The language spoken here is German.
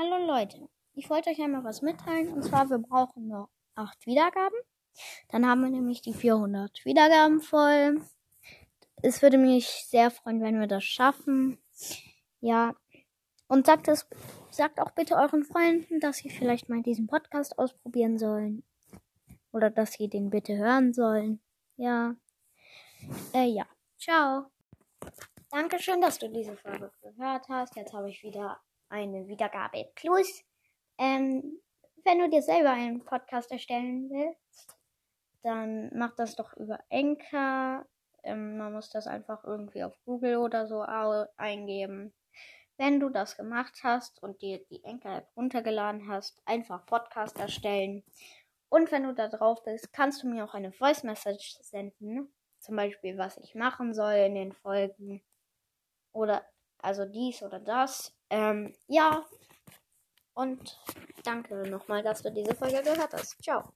Hallo Leute, ich wollte euch einmal was mitteilen und zwar wir brauchen noch 8 Wiedergaben. Dann haben wir nämlich die 400 Wiedergaben voll. Es würde mich sehr freuen, wenn wir das schaffen. Ja, und sagt es, sagt auch bitte euren Freunden, dass sie vielleicht mal diesen Podcast ausprobieren sollen. Oder dass sie den bitte hören sollen. Ja. Äh, ja. Ciao. Dankeschön, dass du diese Folge gehört hast. Jetzt habe ich wieder eine Wiedergabe plus. Ähm, wenn du dir selber einen Podcast erstellen willst, dann mach das doch über Enker. Ähm, man muss das einfach irgendwie auf Google oder so eingeben. Wenn du das gemacht hast und dir die Enker-App runtergeladen hast, einfach Podcast erstellen. Und wenn du da drauf bist, kannst du mir auch eine Voice Message senden. Zum Beispiel, was ich machen soll in den Folgen. Oder also dies oder das. Ähm, ja. Und danke nochmal, dass du diese Folge gehört hast. Ciao.